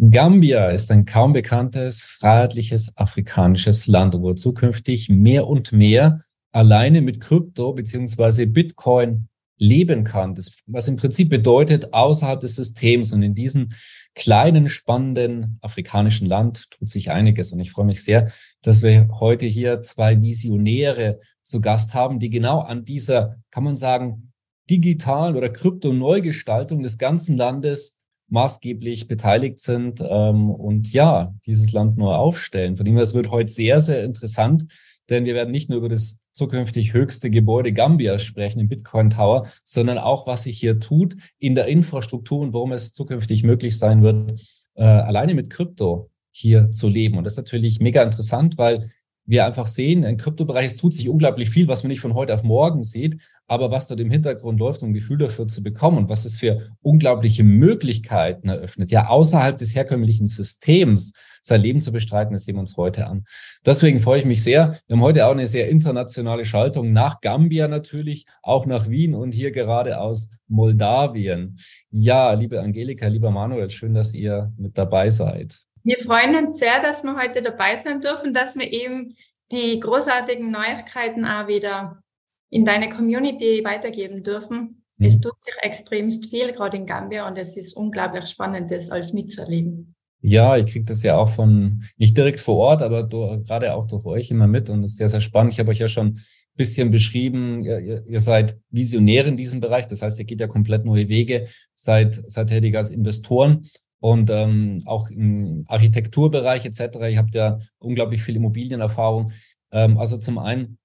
Gambia ist ein kaum bekanntes, freiheitliches afrikanisches Land, wo zukünftig mehr und mehr alleine mit Krypto beziehungsweise Bitcoin leben kann. Das, was im Prinzip bedeutet, außerhalb des Systems und in diesem kleinen, spannenden afrikanischen Land tut sich einiges. Und ich freue mich sehr, dass wir heute hier zwei Visionäre zu Gast haben, die genau an dieser, kann man sagen, digitalen oder Krypto-Neugestaltung des ganzen Landes maßgeblich beteiligt sind ähm, und ja, dieses Land neu aufstellen. Von dem her, es wird heute sehr, sehr interessant, denn wir werden nicht nur über das zukünftig höchste Gebäude Gambias sprechen, im Bitcoin Tower, sondern auch, was sich hier tut in der Infrastruktur und warum es zukünftig möglich sein wird, äh, alleine mit Krypto hier zu leben. Und das ist natürlich mega interessant, weil wir einfach sehen, im Kryptobereich, es tut sich unglaublich viel, was man nicht von heute auf morgen sieht, aber was dort im Hintergrund läuft, um ein Gefühl dafür zu bekommen und was es für unglaubliche Möglichkeiten eröffnet, ja, außerhalb des herkömmlichen Systems sein Leben zu bestreiten, das sehen wir uns heute an. Deswegen freue ich mich sehr. Wir haben heute auch eine sehr internationale Schaltung nach Gambia natürlich, auch nach Wien und hier gerade aus Moldawien. Ja, liebe Angelika, lieber Manuel, schön, dass ihr mit dabei seid. Wir freuen uns sehr, dass wir heute dabei sein dürfen, dass wir eben die großartigen Neuigkeiten auch wieder in deine Community weitergeben dürfen. Mhm. Es tut sich extremst viel, gerade in Gambia, und es ist unglaublich spannend, das alles mitzuerleben. Ja, ich kriege das ja auch von, nicht direkt vor Ort, aber durch, gerade auch durch euch immer mit und das ist sehr, sehr spannend. Ich habe euch ja schon ein bisschen beschrieben, ihr, ihr seid Visionäre in diesem Bereich, das heißt, ihr geht ja komplett neue Wege, seid, seid tätig als Investoren und ähm, auch im Architekturbereich etc. Ihr habt ja unglaublich viel Immobilienerfahrung. Ähm, also zum einen,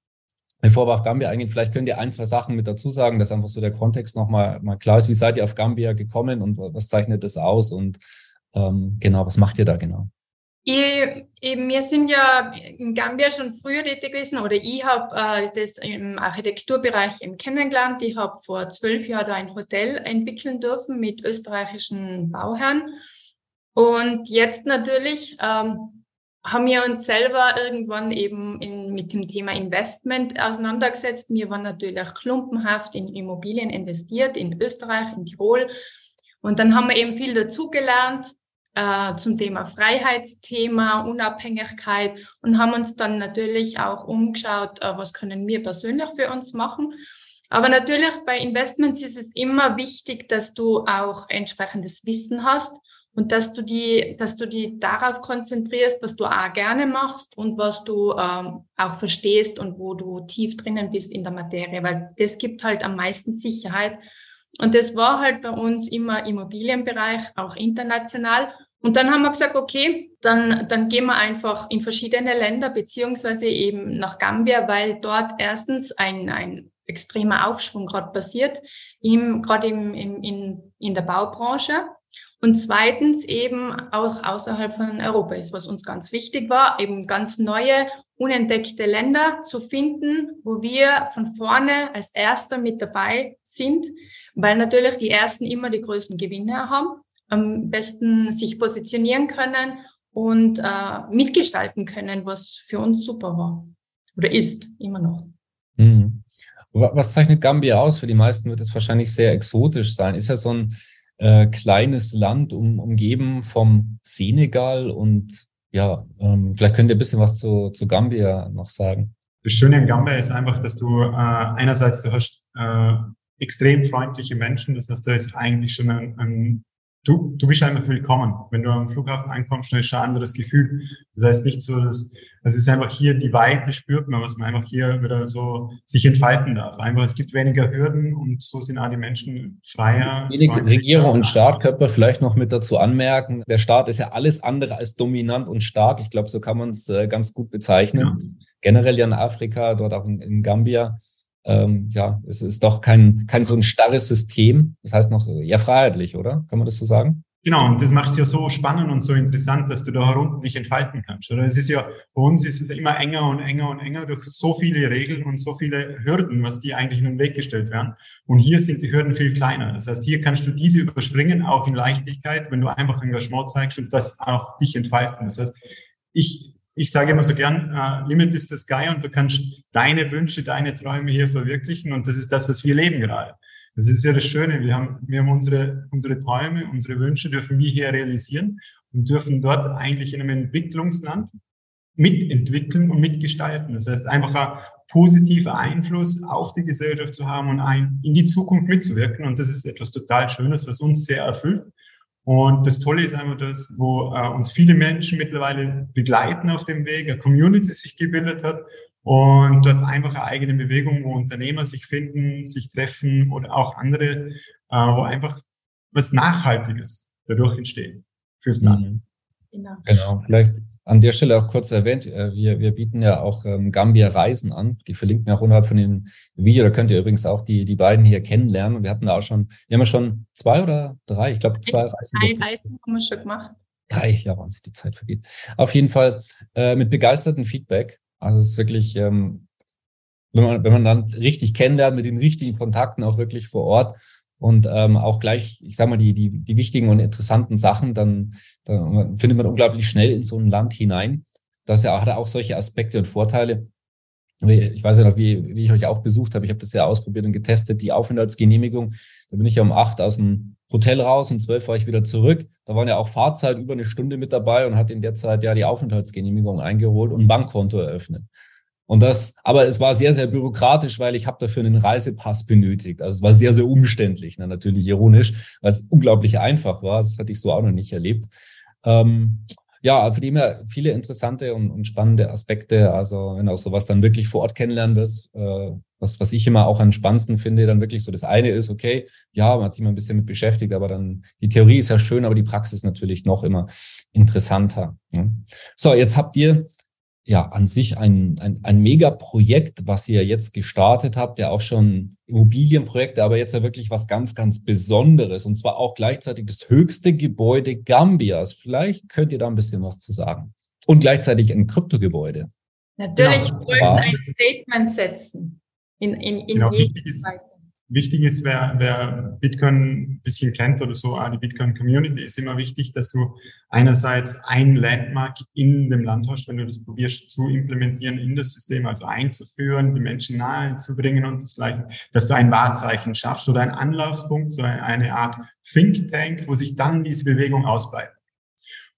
bevor wir auf Gambia eingehen, vielleicht könnt ihr ein, zwei Sachen mit dazu sagen, dass einfach so der Kontext nochmal mal klar ist. Wie seid ihr auf Gambia gekommen und was zeichnet das aus? Und ähm, genau, was macht ihr da genau? Ich, eben, wir sind ja in Gambia schon früher tätig gewesen oder ich habe äh, das im Architekturbereich eben kennengelernt. Ich habe vor zwölf Jahren da ein Hotel entwickeln dürfen mit österreichischen Bauherren. Und jetzt natürlich ähm, haben wir uns selber irgendwann eben in, mit dem Thema Investment auseinandergesetzt. Wir waren natürlich klumpenhaft in Immobilien investiert, in Österreich, in Tirol. Und dann haben wir eben viel dazugelernt äh, zum Thema Freiheitsthema, Unabhängigkeit und haben uns dann natürlich auch umgeschaut, äh, was können wir persönlich für uns machen. Aber natürlich bei Investments ist es immer wichtig, dass du auch entsprechendes Wissen hast und dass du die, dass du die darauf konzentrierst, was du auch gerne machst und was du ähm, auch verstehst und wo du tief drinnen bist in der Materie, weil das gibt halt am meisten Sicherheit. Und das war halt bei uns immer Immobilienbereich, auch international. Und dann haben wir gesagt, okay, dann, dann gehen wir einfach in verschiedene Länder, beziehungsweise eben nach Gambia, weil dort erstens ein, ein extremer Aufschwung gerade passiert, im, gerade im, im, in, in der Baubranche. Und zweitens eben auch außerhalb von Europa ist, was uns ganz wichtig war, eben ganz neue, unentdeckte Länder zu finden, wo wir von vorne als Erster mit dabei sind, weil natürlich die Ersten immer die größten Gewinne haben am besten sich positionieren können und äh, mitgestalten können, was für uns super war oder ist immer noch. Mhm. Was zeichnet Gambia aus? Für die meisten wird es wahrscheinlich sehr exotisch sein. Ist ja so ein äh, kleines Land um, umgeben vom Senegal und ja, ähm, vielleicht könnt ihr ein bisschen was zu, zu Gambia noch sagen. Das Schöne in Gambia ist einfach, dass du äh, einerseits du hast äh, extrem freundliche Menschen, das heißt, da ist eigentlich schon ein, ein du, du bist einfach willkommen. Wenn du am Flughafen ankommst, dann ist schon ein anderes Gefühl. Das heißt nicht so, dass, es ist einfach hier die Weite spürt man, was man einfach hier wieder so sich entfalten darf. Einfach, es gibt weniger Hürden und so sind auch die Menschen freier. Regierung und Staat könnte man vielleicht noch mit dazu anmerken. Der Staat ist ja alles andere als dominant und stark. Ich glaube, so kann man es äh, ganz gut bezeichnen. Ja. Generell ja in Afrika, dort auch in, in Gambia ähm, ja, es ist doch kein, kein so ein starres System. Das heißt noch eher freiheitlich, oder? Kann man das so sagen? Genau, und das macht es ja so spannend und so interessant, dass du da herunter dich entfalten kannst. Oder es ist ja, bei uns ist es immer enger und enger und enger durch so viele Regeln und so viele Hürden, was die eigentlich in den Weg gestellt werden. Und hier sind die Hürden viel kleiner. Das heißt, hier kannst du diese überspringen, auch in Leichtigkeit, wenn du einfach Engagement zeigst und das auch dich entfalten. Das heißt, ich, ich sage immer so gern, uh, Limit is the sky und du kannst deine Wünsche, deine Träume hier verwirklichen und das ist das, was wir leben gerade. Das ist ja das Schöne. Wir haben, wir haben unsere, unsere Träume, unsere Wünsche dürfen wir hier realisieren und dürfen dort eigentlich in einem Entwicklungsland mitentwickeln und mitgestalten. Das heißt, einfach ein positiver Einfluss auf die Gesellschaft zu haben und ein, in die Zukunft mitzuwirken. Und das ist etwas total Schönes, was uns sehr erfüllt. Und das Tolle ist einfach das, wo äh, uns viele Menschen mittlerweile begleiten auf dem Weg, eine Community sich gebildet hat und dort einfach eine eigene Bewegung, wo Unternehmer sich finden, sich treffen oder auch andere, äh, wo einfach was Nachhaltiges dadurch entsteht fürs Land. Genau. genau. Vielleicht an der Stelle auch kurz erwähnt, äh, wir, wir bieten ja auch ähm, Gambia Reisen an. Die verlinken wir auch unterhalb von dem Video. Da könnt ihr übrigens auch die, die beiden hier kennenlernen. Und wir hatten da auch schon, wir haben ja schon zwei oder drei, ich glaube zwei Reisen. Drei Reisen haben wir schon gemacht. Drei, ja, wann die Zeit vergeht. Auf jeden Fall äh, mit begeistertem Feedback. Also es ist wirklich, ähm, wenn man, wenn man dann richtig kennenlernt, mit den richtigen Kontakten auch wirklich vor Ort und ähm, auch gleich, ich sag mal, die, die, die wichtigen und interessanten Sachen, dann, dann findet man unglaublich schnell in so ein Land hinein. Das ja, hat auch solche Aspekte und Vorteile. Ich weiß ja noch, wie, wie ich euch auch besucht habe. Ich habe das ja ausprobiert und getestet, die Aufenthaltsgenehmigung. Da bin ich ja um acht aus dem Hotel raus, um zwölf war ich wieder zurück. Da waren ja auch Fahrzeit über eine Stunde mit dabei und hat in der Zeit ja die Aufenthaltsgenehmigung eingeholt und ein Bankkonto eröffnet. Und das, aber es war sehr, sehr bürokratisch, weil ich habe dafür einen Reisepass benötigt. Also es war sehr, sehr umständlich. Na, natürlich ironisch, weil es unglaublich einfach war. Das hatte ich so auch noch nicht erlebt. Ähm, ja, für die immer viele interessante und, und, spannende Aspekte. Also wenn auch sowas dann wirklich vor Ort kennenlernen wirst, äh, was, was ich immer auch am spannendsten finde, dann wirklich so das eine ist, okay, ja, man hat sich mal ein bisschen mit beschäftigt, aber dann die Theorie ist ja schön, aber die Praxis natürlich noch immer interessanter. Ne? So, jetzt habt ihr ja an sich ein, ein, ein Megaprojekt, was ihr jetzt gestartet habt, ja auch schon Immobilienprojekte, aber jetzt ja wirklich was ganz, ganz Besonderes und zwar auch gleichzeitig das höchste Gebäude Gambias. Vielleicht könnt ihr da ein bisschen was zu sagen. Und gleichzeitig ein Kryptogebäude. Natürlich genau. wollen ein Statement setzen in, in, in genau, wichtig ist, wichtig ist, wer, wer Bitcoin ein bisschen kennt oder so, die Bitcoin Community, ist immer wichtig, dass du einerseits ein Landmark in dem Land hast, wenn du das probierst zu implementieren in das System, also einzuführen, die Menschen nahe zu bringen und das Gleiche, dass du ein Wahrzeichen schaffst oder einen Anlaufspunkt, so eine Art Think Tank, wo sich dann diese Bewegung ausbreitet.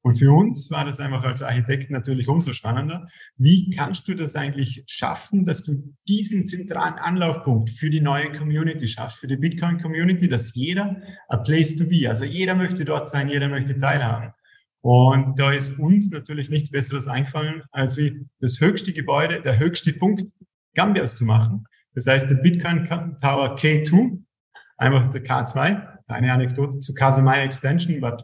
Und für uns war das einfach als Architekt natürlich umso spannender. Wie kannst du das eigentlich schaffen, dass du diesen zentralen Anlaufpunkt für die neue Community schaffst, für die Bitcoin-Community, dass jeder a place to be, also jeder möchte dort sein, jeder möchte teilhaben. Und da ist uns natürlich nichts Besseres eingefallen, als wie das höchste Gebäude, der höchste Punkt Gambias zu machen. Das heißt, der Bitcoin Tower K2, einfach der K2, eine Anekdote zu Casamaya Extension, but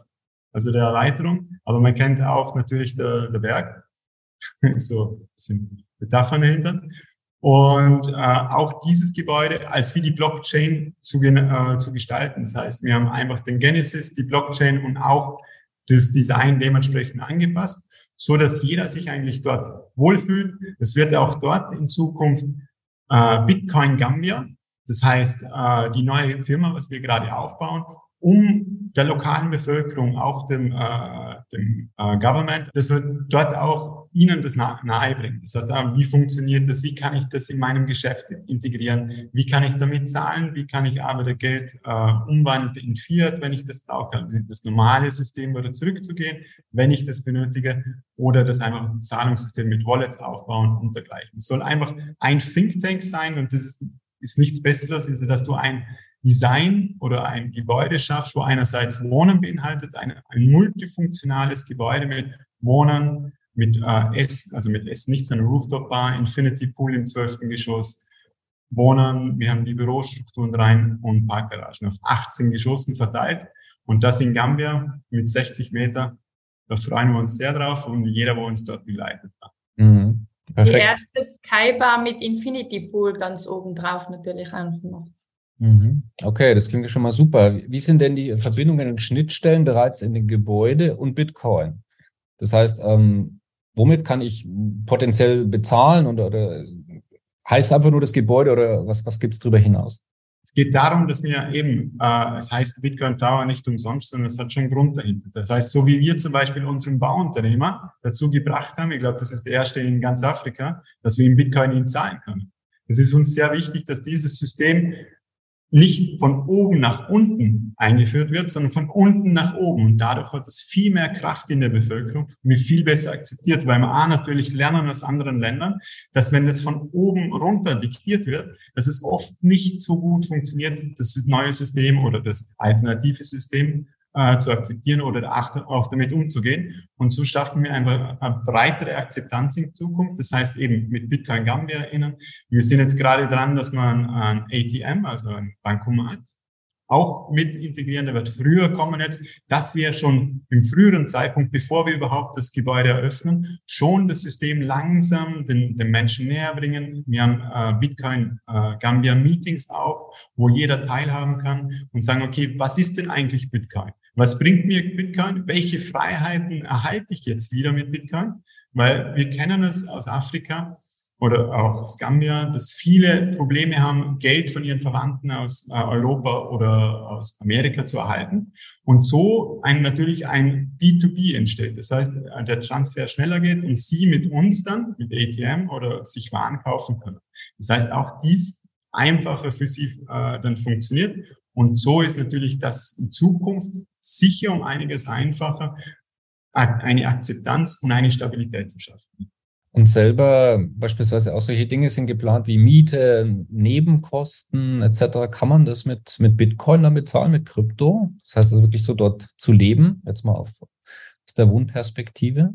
also der Erweiterung. Aber man kennt auch natürlich der, der Berg, so ein bisschen Metaphern dahinter. Und äh, auch dieses Gebäude als wie die Blockchain zu, äh, zu gestalten. Das heißt, wir haben einfach den Genesis, die Blockchain und auch das Design dementsprechend angepasst, so dass jeder sich eigentlich dort wohlfühlt. Es wird auch dort in Zukunft äh, Bitcoin Gambia, das heißt äh, die neue Firma, was wir gerade aufbauen, um der lokalen Bevölkerung, auch dem, äh, dem äh, Government, dass wir dort auch ihnen das nahe bringen. Das heißt, wie funktioniert das? Wie kann ich das in meinem Geschäft integrieren? Wie kann ich damit zahlen? Wie kann ich aber das Geld äh, umwandeln in Fiat, wenn ich das brauche? Also das normale System wieder zurückzugehen, wenn ich das benötige, oder das einfach ein Zahlungssystem mit Wallets aufbauen und dergleichen. Es soll einfach ein Think Tank sein und das ist, ist nichts Besseres, als dass du ein Design oder ein Gebäude schaffst, wo einerseits Wohnen beinhaltet, ein, ein multifunktionales Gebäude mit Wohnen, mit äh, S, also mit S nicht, sondern Rooftop Bar, Infinity Pool im zwölften Geschoss, Wohnen, wir haben die Bürostrukturen rein und Parkgaragen auf 18 Geschossen verteilt und das in Gambia mit 60 Meter. Da freuen wir uns sehr drauf und jeder, wo uns dort begleitet hat. Mhm. Perfekt. Die erste Skybar mit Infinity Pool ganz oben drauf natürlich auch noch. Mhm. Okay, das klingt schon mal super. Wie sind denn die Verbindungen und Schnittstellen bereits in den Gebäude und Bitcoin? Das heißt, ähm, womit kann ich potenziell bezahlen oder, oder heißt einfach nur das Gebäude oder was, was gibt es darüber hinaus? Es geht darum, dass wir eben, äh, es heißt Bitcoin Tower nicht umsonst, sondern es hat schon einen Grund dahinter. Das heißt, so wie wir zum Beispiel unseren Bauunternehmer dazu gebracht haben, ich glaube, das ist der erste in ganz Afrika, dass wir in Bitcoin ihn zahlen können. Es ist uns sehr wichtig, dass dieses System nicht von oben nach unten eingeführt wird, sondern von unten nach oben. Und dadurch hat es viel mehr Kraft in der Bevölkerung und wird viel besser akzeptiert, weil wir A, natürlich lernen aus anderen Ländern, dass wenn das von oben runter diktiert wird, dass es oft nicht so gut funktioniert, das neue System oder das alternative System äh, zu akzeptieren oder auch damit umzugehen. Und so schaffen wir einfach eine breitere Akzeptanz in Zukunft. Das heißt eben mit Bitcoin Gambia innen. Wir sind jetzt gerade dran, dass man ein ATM, also ein Bankomat, auch mit integrieren. Der wird früher kommen jetzt, dass wir schon im früheren Zeitpunkt, bevor wir überhaupt das Gebäude eröffnen, schon das System langsam den, den Menschen näher bringen. Wir haben äh, Bitcoin äh, Gambia Meetings auch, wo jeder teilhaben kann und sagen, okay, was ist denn eigentlich Bitcoin? Was bringt mir Bitcoin? Welche Freiheiten erhalte ich jetzt wieder mit Bitcoin? Weil wir kennen es aus Afrika oder auch aus Gambia, dass viele Probleme haben, Geld von ihren Verwandten aus äh, Europa oder aus Amerika zu erhalten. Und so ein, natürlich ein B2B entsteht. Das heißt, der Transfer schneller geht und Sie mit uns dann, mit ATM oder sich Waren kaufen können. Das heißt, auch dies einfacher für Sie äh, dann funktioniert. Und so ist natürlich das in Zukunft sicher um einiges einfacher, eine Akzeptanz und eine Stabilität zu schaffen. Und selber beispielsweise auch solche Dinge sind geplant wie Miete, Nebenkosten etc. Kann man das mit, mit Bitcoin dann bezahlen, mit Krypto? Das heißt also wirklich so dort zu leben, jetzt mal auf, aus der Wohnperspektive?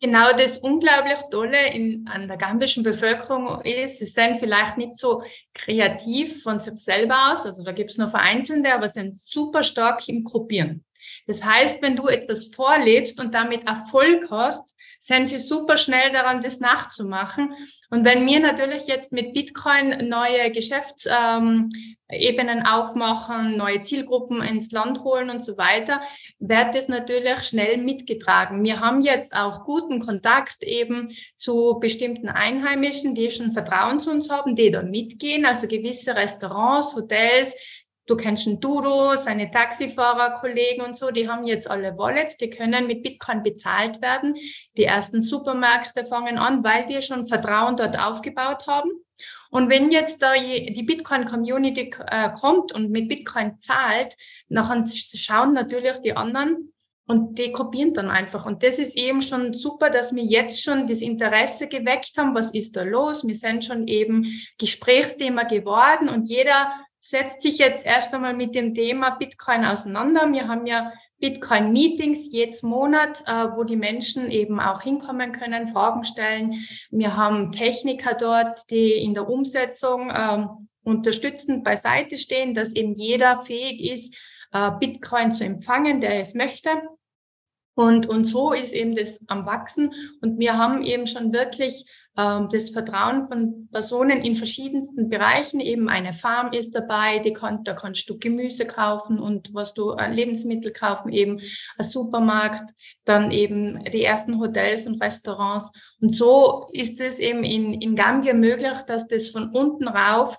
Genau das unglaublich Tolle in, an der gambischen Bevölkerung ist, sie sind vielleicht nicht so kreativ von sich selber aus, also da gibt es nur Vereinzelte, aber sind super stark im Gruppieren. Das heißt, wenn du etwas vorlebst und damit Erfolg hast, sind sie super schnell daran, das nachzumachen. Und wenn wir natürlich jetzt mit Bitcoin neue Geschäftsebenen aufmachen, neue Zielgruppen ins Land holen und so weiter, wird das natürlich schnell mitgetragen. Wir haben jetzt auch guten Kontakt eben zu bestimmten Einheimischen, die schon Vertrauen zu uns haben, die da mitgehen, also gewisse Restaurants, Hotels, Du kennst einen Dudo, seine Taxifahrer, Kollegen und so, die haben jetzt alle Wallets, die können mit Bitcoin bezahlt werden. Die ersten Supermärkte fangen an, weil wir schon Vertrauen dort aufgebaut haben. Und wenn jetzt da die Bitcoin-Community äh, kommt und mit Bitcoin zahlt, nachher schauen natürlich die anderen und die kopieren dann einfach. Und das ist eben schon super, dass wir jetzt schon das Interesse geweckt haben. Was ist da los? Wir sind schon eben Gesprächsthema geworden und jeder setzt sich jetzt erst einmal mit dem Thema Bitcoin auseinander. Wir haben ja Bitcoin-Meetings jedes Monat, äh, wo die Menschen eben auch hinkommen können, Fragen stellen. Wir haben Techniker dort, die in der Umsetzung ähm, unterstützend beiseite stehen, dass eben jeder fähig ist, äh, Bitcoin zu empfangen, der es möchte. Und, und so ist eben das am Wachsen. Und wir haben eben schon wirklich das Vertrauen von Personen in verschiedensten Bereichen. Eben eine Farm ist dabei, die kann, da kannst du Gemüse kaufen und was du äh, Lebensmittel kaufen, eben ein Supermarkt, dann eben die ersten Hotels und Restaurants. Und so ist es eben in, in Gambia möglich, dass das von unten rauf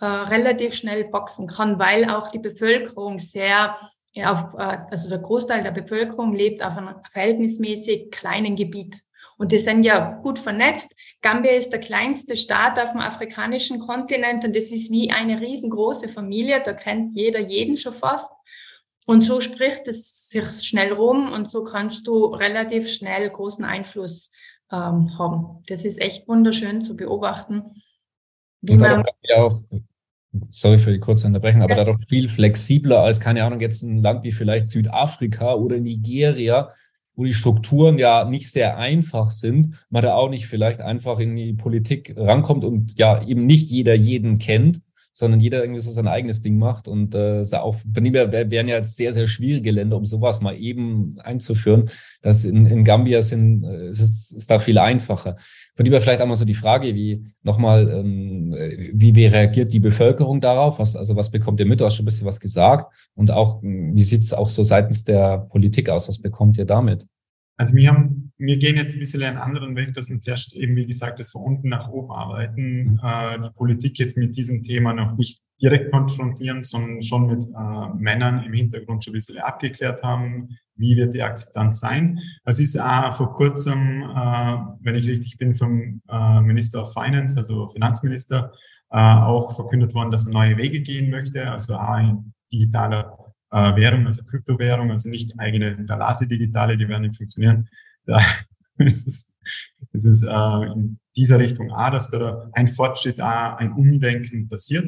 äh, relativ schnell wachsen kann, weil auch die Bevölkerung sehr auf, äh, also der Großteil der Bevölkerung lebt auf einem verhältnismäßig kleinen Gebiet. Und die sind ja gut vernetzt. Gambia ist der kleinste Staat auf dem afrikanischen Kontinent und das ist wie eine riesengroße Familie. Da kennt jeder jeden schon fast. Und so spricht es sich schnell rum und so kannst du relativ schnell großen Einfluss ähm, haben. Das ist echt wunderschön zu beobachten. Wie man ja auch, sorry für die kurze Unterbrechung, aber ja. dadurch viel flexibler als, keine Ahnung, jetzt ein Land wie vielleicht Südafrika oder Nigeria, wo die Strukturen ja nicht sehr einfach sind, man da auch nicht vielleicht einfach in die Politik rankommt und ja eben nicht jeder jeden kennt, sondern jeder irgendwie so sein eigenes Ding macht. Und äh, auch von dem her wären ja jetzt sehr, sehr schwierige Länder, um sowas mal eben einzuführen. Das in, in Gambia sind, äh, ist, ist da viel einfacher. von dem her vielleicht einmal so die Frage, wie nochmal, ähm, wie, wie reagiert die Bevölkerung darauf? Was, also was bekommt ihr mit? Du hast schon ein bisschen was gesagt. Und auch, wie sieht es auch so seitens der Politik aus? Was bekommt ihr damit? Also wir haben, wir gehen jetzt ein bisschen einen anderen Weg, dass wir zuerst eben, wie gesagt, das von unten nach oben arbeiten, mhm. äh, die Politik jetzt mit diesem Thema noch nicht direkt konfrontieren, sondern schon mit äh, Männern im Hintergrund schon ein bisschen abgeklärt haben, wie wird die Akzeptanz sein. Es ist auch vor kurzem, äh, wenn ich richtig bin, vom äh, Minister of Finance, also Finanzminister, äh, auch verkündet worden, dass er neue Wege gehen möchte, also auch ein digitaler äh, Währung, also Kryptowährung, also nicht eigene Dalasi digitale, die werden nicht funktionieren. Da ist es, ist äh, in dieser Richtung A, dass da ein Fortschritt, A, ein Umdenken passiert.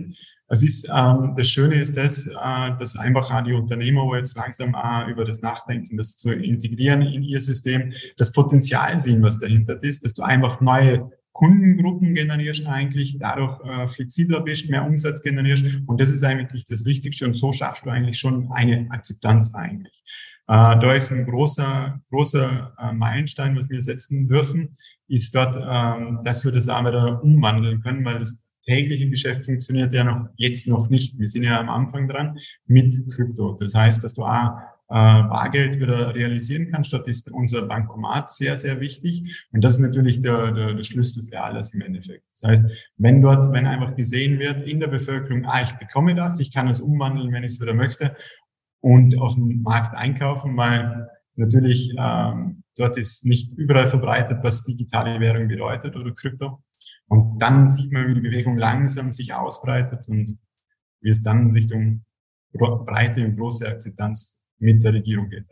Es ist, ähm, das Schöne ist das, äh, dass einfach auch die Unternehmer, jetzt langsam auch über das Nachdenken, das zu integrieren in ihr System, das Potenzial sehen, was dahinter ist, dass du einfach neue Kundengruppen generierst eigentlich, dadurch äh, flexibler bist, mehr Umsatz generierst. Und das ist eigentlich das Wichtigste. Und so schaffst du eigentlich schon eine Akzeptanz eigentlich. Äh, da ist ein großer, großer äh, Meilenstein, was wir setzen dürfen, ist dort, ähm, dass wir das auch wieder umwandeln können, weil das tägliche Geschäft funktioniert ja noch jetzt noch nicht. Wir sind ja am Anfang dran mit Krypto. Das heißt, dass du auch Bargeld wieder realisieren kannst. Dort ist unser Bankomat sehr, sehr wichtig. Und das ist natürlich der, der, der Schlüssel für alles im Endeffekt. Das heißt, wenn dort, wenn einfach gesehen wird in der Bevölkerung, ah, ich bekomme das, ich kann es umwandeln, wenn ich es wieder möchte und auf dem Markt einkaufen, weil natürlich ähm, dort ist nicht überall verbreitet, was digitale Währung bedeutet oder Krypto. Und dann sieht man, wie die Bewegung langsam sich ausbreitet und wie es dann Richtung breite und große Akzeptanz mit der Regierung geht.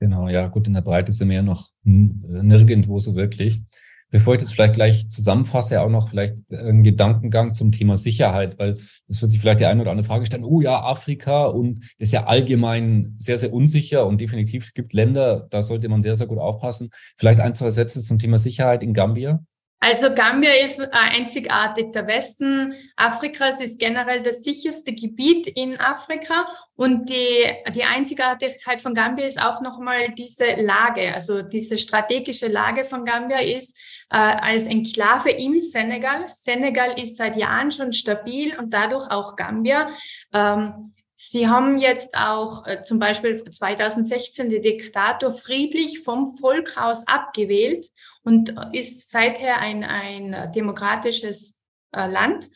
Genau, ja, gut, in der Breite sind wir ja noch nirgendwo so wirklich. Bevor ich das vielleicht gleich zusammenfasse, auch noch vielleicht einen Gedankengang zum Thema Sicherheit, weil das wird sich vielleicht die eine oder andere Frage stellen. Oh ja, Afrika und das ist ja allgemein sehr, sehr unsicher und definitiv gibt Länder, da sollte man sehr, sehr gut aufpassen. Vielleicht ein, zwei Sätze zum Thema Sicherheit in Gambia. Also Gambia ist äh, einzigartig. Der Westen Afrikas ist generell das sicherste Gebiet in Afrika und die, die Einzigartigkeit von Gambia ist auch nochmal diese Lage, also diese strategische Lage von Gambia ist äh, als Enklave im Senegal. Senegal ist seit Jahren schon stabil und dadurch auch Gambia. Ähm, Sie haben jetzt auch äh, zum Beispiel 2016 den Diktator friedlich vom Volk aus abgewählt und ist seither ein, ein demokratisches äh, Land.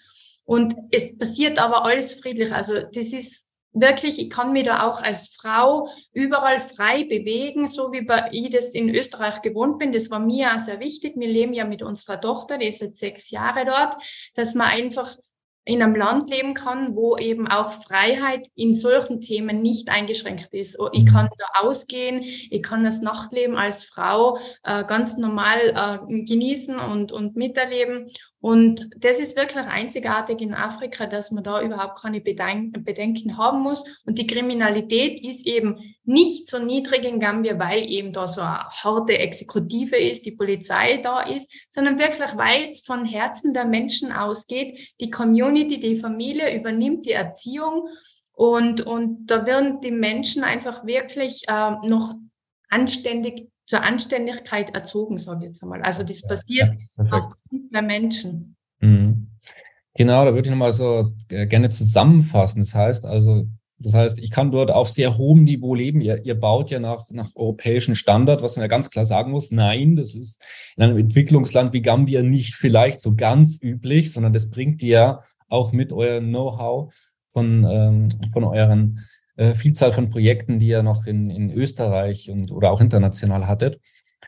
Und es passiert aber alles friedlich. Also das ist wirklich, ich kann mich da auch als Frau überall frei bewegen, so wie ich das in Österreich gewohnt bin. Das war mir auch sehr wichtig. Wir leben ja mit unserer Tochter, die ist jetzt sechs Jahre dort, dass man einfach in einem Land leben kann, wo eben auch Freiheit in solchen Themen nicht eingeschränkt ist. Oh, ich kann mhm. da ausgehen, ich kann das Nachtleben als Frau äh, ganz normal äh, genießen und, und miterleben. Und das ist wirklich einzigartig in Afrika, dass man da überhaupt keine Bedenken haben muss. Und die Kriminalität ist eben nicht so niedrig in Gambia, weil eben da so eine harte Exekutive ist, die Polizei da ist, sondern wirklich, weil es von Herzen der Menschen ausgeht. Die Community, die Familie übernimmt die Erziehung und, und da werden die Menschen einfach wirklich äh, noch anständig zur Anständigkeit erzogen, sage ich jetzt einmal. Also das passiert ja, aufgrund der Menschen. Mhm. Genau, da würde ich nochmal so äh, gerne zusammenfassen. Das heißt also, das heißt, ich kann dort auf sehr hohem Niveau leben. Ihr, ihr baut ja nach, nach europäischen Standard, was man ja ganz klar sagen muss. Nein, das ist in einem Entwicklungsland wie Gambia nicht vielleicht so ganz üblich, sondern das bringt ihr ja auch mit eurem Know-how von, ähm, von euren äh, Vielzahl von Projekten, die ihr noch in, in Österreich und oder auch international hattet.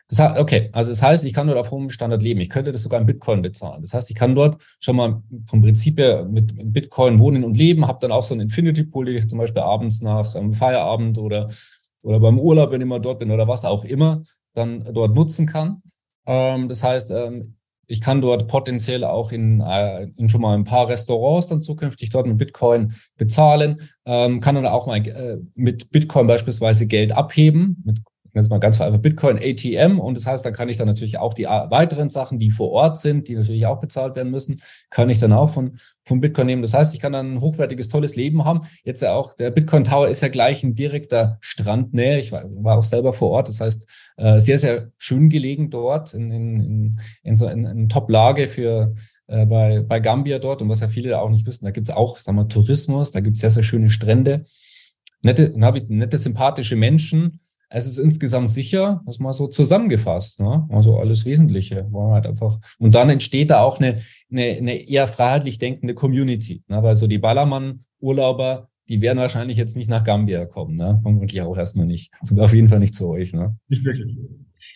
Das okay, also das heißt, ich kann dort auf hohem Standard leben. Ich könnte das sogar in Bitcoin bezahlen. Das heißt, ich kann dort schon mal vom Prinzip her mit Bitcoin wohnen und leben, habe dann auch so einen Infinity Pool, den ich zum Beispiel abends nach einem Feierabend oder, oder beim Urlaub, wenn ich mal dort bin oder was auch immer, dann dort nutzen kann. Ähm, das heißt, ähm, ich kann dort potenziell auch in, äh, in schon mal ein paar Restaurants dann zukünftig dort mit Bitcoin bezahlen, ähm, kann dann auch mal äh, mit Bitcoin beispielsweise Geld abheben, mit jetzt mal ganz vereinfacht Bitcoin ATM und das heißt, dann kann ich dann natürlich auch die weiteren Sachen, die vor Ort sind, die natürlich auch bezahlt werden müssen, kann ich dann auch von, von Bitcoin nehmen. Das heißt, ich kann dann ein hochwertiges, tolles Leben haben. Jetzt ja auch, der Bitcoin Tower ist ja gleich in direkter Strandnähe. Ich war, war auch selber vor Ort. Das heißt, äh, sehr, sehr schön gelegen dort in, in, in, in so in, in Top-Lage für äh, bei, bei Gambia dort. Und was ja viele auch nicht wissen, da gibt es auch, sagen wir, Tourismus, da gibt es sehr, sehr schöne Strände. Nette, dann habe ich nette, sympathische Menschen es ist insgesamt sicher, das mal so zusammengefasst, ne? also alles Wesentliche. War halt einfach, und dann entsteht da auch eine, eine, eine eher freiheitlich denkende Community, ne? weil so die Ballermann-Urlauber, die werden wahrscheinlich jetzt nicht nach Gambia kommen, ne? vermutlich auch erstmal nicht. Also auf jeden Fall nicht zu euch. Ne? Nicht wirklich.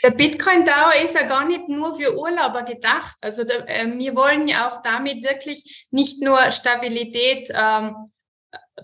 Der Bitcoin Tower ist ja gar nicht nur für Urlauber gedacht. Also da, äh, wir wollen ja auch damit wirklich nicht nur Stabilität ähm,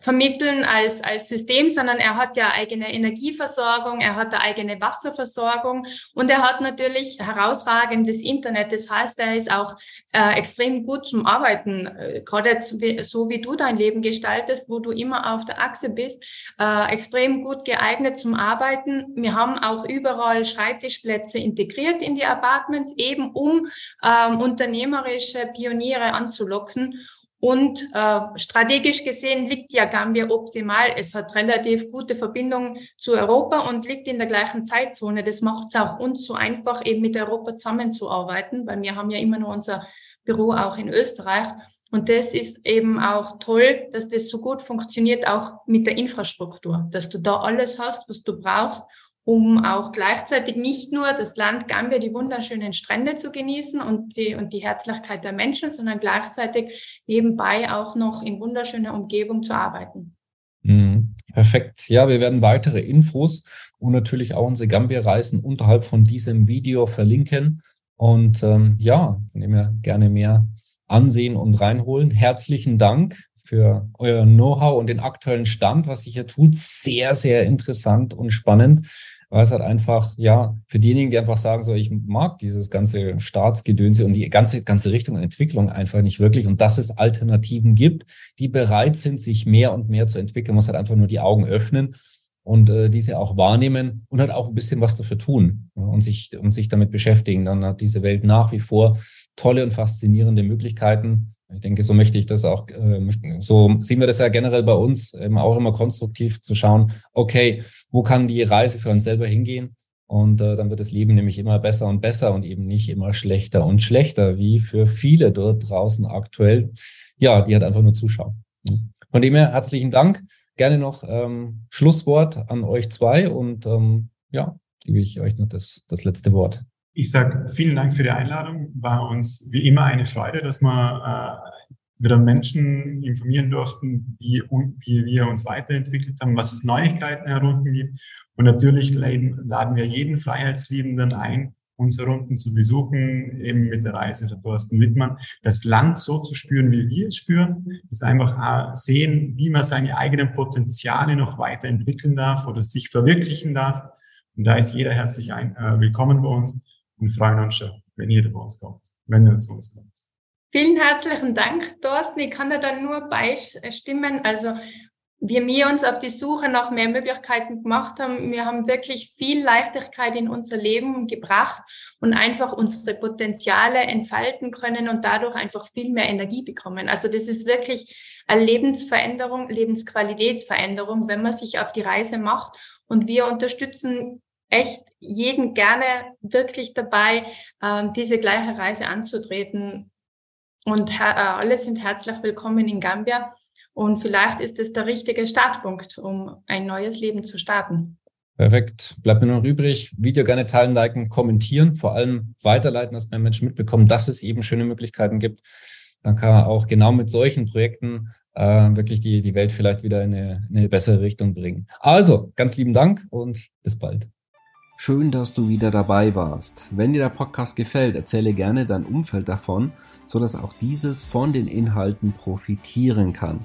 vermitteln als, als System, sondern er hat ja eigene Energieversorgung, er hat eine eigene Wasserversorgung und er hat natürlich herausragendes Internet. Das heißt, er ist auch äh, extrem gut zum Arbeiten, äh, gerade so wie du dein Leben gestaltest, wo du immer auf der Achse bist, äh, extrem gut geeignet zum Arbeiten. Wir haben auch überall Schreibtischplätze integriert in die Apartments, eben um ähm, unternehmerische Pioniere anzulocken. Und äh, strategisch gesehen liegt ja Gambia optimal. Es hat relativ gute Verbindungen zu Europa und liegt in der gleichen Zeitzone. Das macht es auch uns so einfach, eben mit Europa zusammenzuarbeiten, weil wir haben ja immer nur unser Büro auch in Österreich. Und das ist eben auch toll, dass das so gut funktioniert, auch mit der Infrastruktur, dass du da alles hast, was du brauchst, um auch gleichzeitig nicht nur das Land Gambia, die wunderschönen Strände zu genießen und die, und die Herzlichkeit der Menschen, sondern gleichzeitig nebenbei auch noch in wunderschöner Umgebung zu arbeiten. Mhm. Perfekt. Ja, wir werden weitere Infos und natürlich auch unsere Gambia-Reisen unterhalb von diesem Video verlinken. Und ähm, ja, von dem wir gerne mehr ansehen und reinholen. Herzlichen Dank für euer Know-how und den aktuellen Stand, was sich hier tut. Sehr, sehr interessant und spannend weil es halt einfach, ja, für diejenigen, die einfach sagen, so, ich mag dieses ganze Staatsgedönse und die ganze, ganze Richtung und Entwicklung einfach nicht wirklich und dass es Alternativen gibt, die bereit sind, sich mehr und mehr zu entwickeln, muss halt einfach nur die Augen öffnen und äh, diese auch wahrnehmen und halt auch ein bisschen was dafür tun ja, und sich und sich damit beschäftigen. Dann hat diese Welt nach wie vor tolle und faszinierende Möglichkeiten. Ich denke, so möchte ich das auch, äh, so sehen wir das ja generell bei uns, eben auch immer konstruktiv zu schauen, okay, wo kann die Reise für uns selber hingehen? Und äh, dann wird das Leben nämlich immer besser und besser und eben nicht immer schlechter und schlechter, wie für viele dort draußen aktuell. Ja, die hat einfach nur zuschauen. Von dem her herzlichen Dank. Gerne noch ähm, Schlusswort an euch zwei und ähm, ja, gebe ich euch noch das, das letzte Wort. Ich sage vielen Dank für die Einladung. War uns wie immer eine Freude, dass wir äh, wieder Menschen informieren durften, wie, wie wir uns weiterentwickelt haben, was es Neuigkeiten herunten gibt. Und natürlich laden wir jeden Freiheitsliebenden ein, unsere Runden zu besuchen, eben mit der Reise der Thorsten Wittmann, das Land so zu spüren, wie wir es spüren, das einfach sehen, wie man seine eigenen Potenziale noch weiterentwickeln darf oder sich verwirklichen darf. Und da ist jeder herzlich ein, äh, willkommen bei uns und freuen uns schon, wenn ihr bei uns kommt, wenn ihr zu uns kommt. Vielen herzlichen Dank, Thorsten. Ich kann da dann nur beistimmen. Also wir uns auf die Suche nach mehr Möglichkeiten gemacht haben, wir haben wirklich viel Leichtigkeit in unser Leben gebracht und einfach unsere Potenziale entfalten können und dadurch einfach viel mehr Energie bekommen. Also das ist wirklich eine Lebensveränderung, Lebensqualitätsveränderung, wenn man sich auf die Reise macht. Und wir unterstützen echt jeden gerne wirklich dabei, ähm, diese gleiche Reise anzutreten. Und äh, alle sind herzlich willkommen in Gambia. Und vielleicht ist es der richtige Startpunkt, um ein neues Leben zu starten. Perfekt. Bleibt mir noch übrig, Video gerne teilen, liken, kommentieren, vor allem weiterleiten, dass mehr Menschen mitbekommen, dass es eben schöne Möglichkeiten gibt. Dann kann man auch genau mit solchen Projekten äh, wirklich die, die Welt vielleicht wieder in eine, in eine bessere Richtung bringen. Also, ganz lieben Dank und bis bald. Schön, dass du wieder dabei warst. Wenn dir der Podcast gefällt, erzähle gerne dein Umfeld davon, sodass auch dieses von den Inhalten profitieren kann.